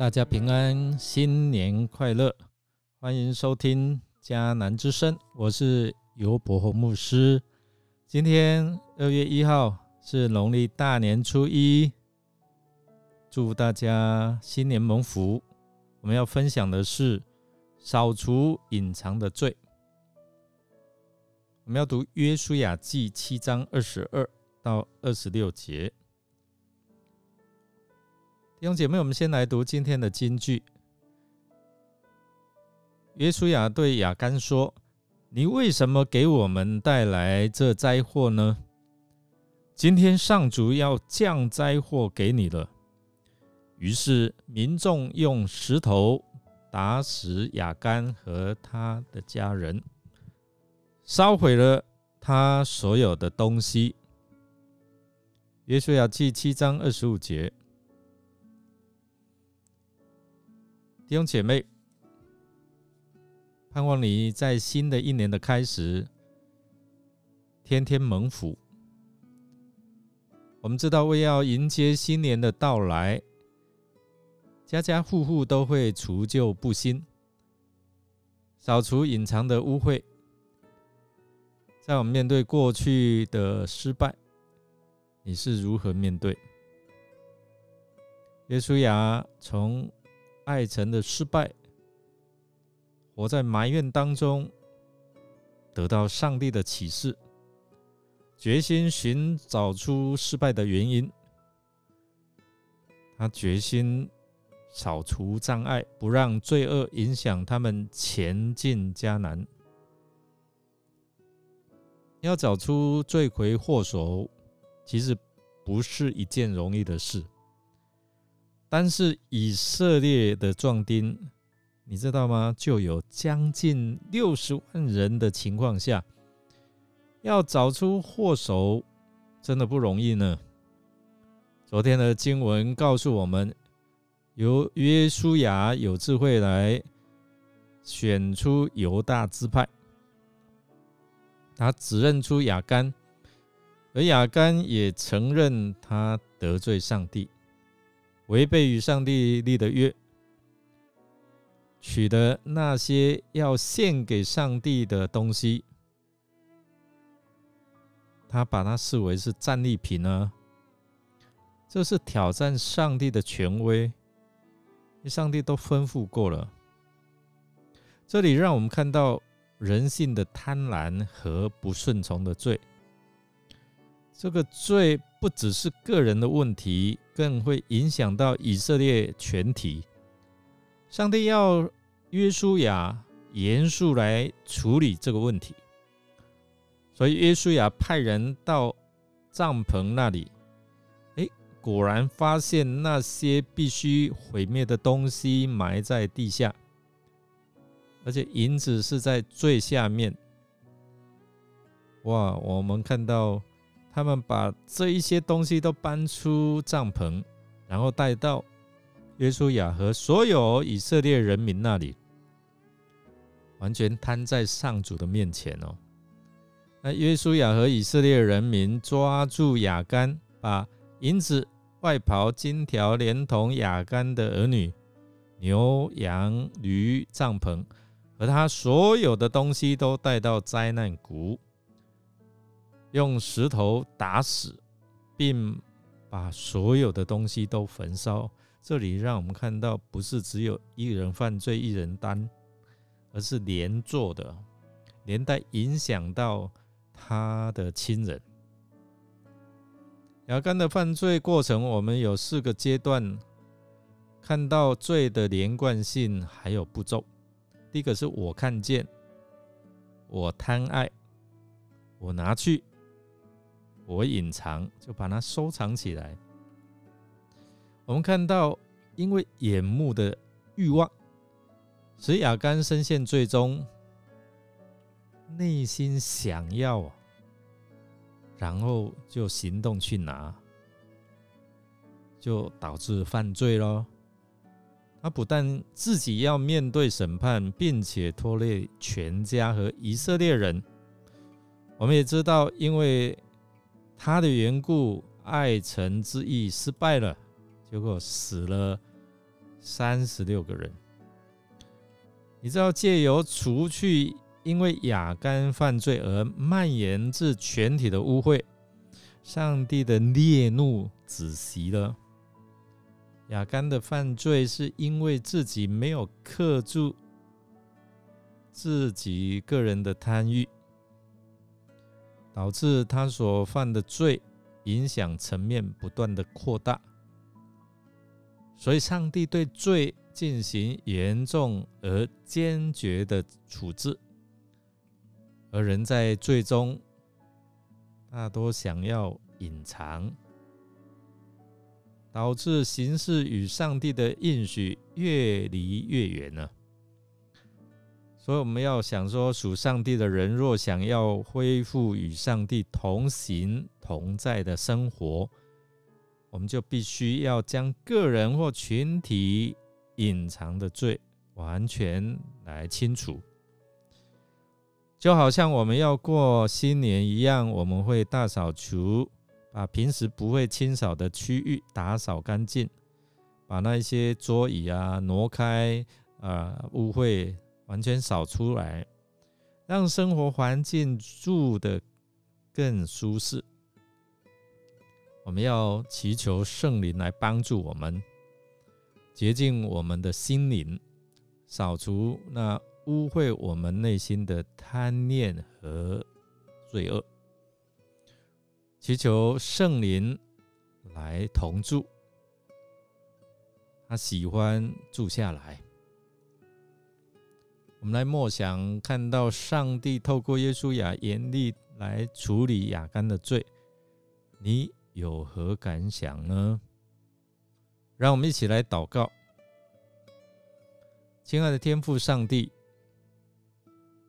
大家平安，新年快乐！欢迎收听迦南之声，我是尤伯侯牧师。今天二月一号是农历大年初一，祝大家新年蒙福。我们要分享的是扫除隐藏的罪。我们要读约书亚记七章二十二到二十六节。弟兄姐妹，我们先来读今天的金句。约书亚对亚干说：“你为什么给我们带来这灾祸呢？今天上主要降灾祸给你了。”于是民众用石头打死亚干和他的家人，烧毁了他所有的东西。约书亚记七章二十五节。弟兄姐妹，盼望你在新的一年的开始，天天蒙福。我们知道，为要迎接新年的到来，家家户户都会除旧布新，扫除隐藏的污秽。在我们面对过去的失败，你是如何面对？耶稣亚从。爱城的失败，活在埋怨当中，得到上帝的启示，决心寻找出失败的原因。他决心扫除障碍，不让罪恶影响他们前进迦南。要找出罪魁祸首，其实不是一件容易的事。但是以色列的壮丁，你知道吗？就有将近六十万人的情况下，要找出祸首，真的不容易呢。昨天的经文告诉我们，由约书亚有智慧来选出犹大支派，他指认出亚干，而亚干也承认他得罪上帝。违背与上帝立的约，取得那些要献给上帝的东西，他把它视为是战利品呢？这是挑战上帝的权威，上帝都吩咐过了。这里让我们看到人性的贪婪和不顺从的罪。这个罪不只是个人的问题，更会影响到以色列全体。上帝要约书亚严肃来处理这个问题，所以约书亚派人到帐篷那里，哎，果然发现那些必须毁灭的东西埋在地下，而且银子是在最下面。哇，我们看到。他们把这一些东西都搬出帐篷，然后带到约书亚和所有以色列人民那里，完全摊在上主的面前哦。那约书亚和以色列人民抓住亚干，把银子、外袍、金条，连同亚干的儿女、牛羊、驴、帐篷和他所有的东西，都带到灾难谷。用石头打死，并把所有的东西都焚烧。这里让我们看到，不是只有一人犯罪一人担，而是连坐的，连带影响到他的亲人。亚干的犯罪过程，我们有四个阶段，看到罪的连贯性还有步骤。第一个是我看见，我贪爱，我拿去。我隐藏，就把它收藏起来。我们看到，因为眼目的欲望，使亚干深陷最终，内心想要，然后就行动去拿，就导致犯罪咯。他不但自己要面对审判，并且拖累全家和以色列人。我们也知道，因为。他的缘故，爱臣之意失败了，结果死了三十六个人。你知道，借由除去因为亚干犯罪而蔓延至全体的污秽，上帝的烈怒止息了。亚干的犯罪是因为自己没有克住自己个人的贪欲，导致他所犯的罪影响层面不断的扩大，所以上帝对罪进行严重而坚决的处置，而人在最终大多想要隐藏。导致形式与上帝的应许越离越远了。所以我们要想说，属上帝的人若想要恢复与上帝同行同在的生活，我们就必须要将个人或群体隐藏的罪完全来清除。就好像我们要过新年一样，我们会大扫除。把平时不会清扫的区域打扫干净，把那些桌椅啊挪开，啊污秽完全扫出来，让生活环境住的更舒适。我们要祈求圣灵来帮助我们洁净我们的心灵，扫除那污秽我们内心的贪念和罪恶。祈求圣灵来同住，他喜欢住下来。我们来默想，看到上帝透过耶稣亚严厉来处理亚干的罪，你有何感想呢？让我们一起来祷告，亲爱的天父上帝，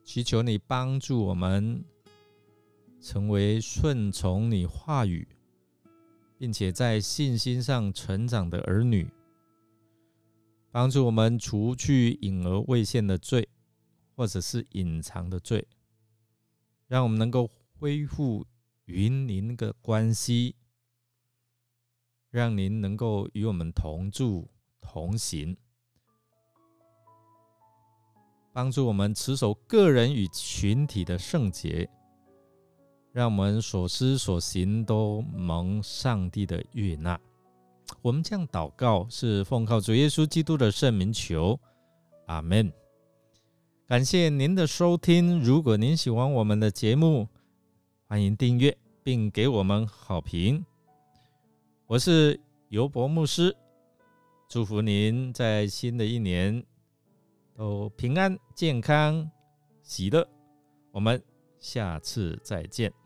祈求你帮助我们。成为顺从你话语，并且在信心上成长的儿女，帮助我们除去隐而未现的罪，或者是隐藏的罪，让我们能够恢复与您的关系，让您能够与我们同住同行，帮助我们持守个人与群体的圣洁。让我们所思所行都蒙上帝的悦纳。我们这样祷告，是奉靠主耶稣基督的圣名求，阿门。感谢您的收听。如果您喜欢我们的节目，欢迎订阅并给我们好评。我是尤博牧师，祝福您在新的一年都平安、健康、喜乐。我们下次再见。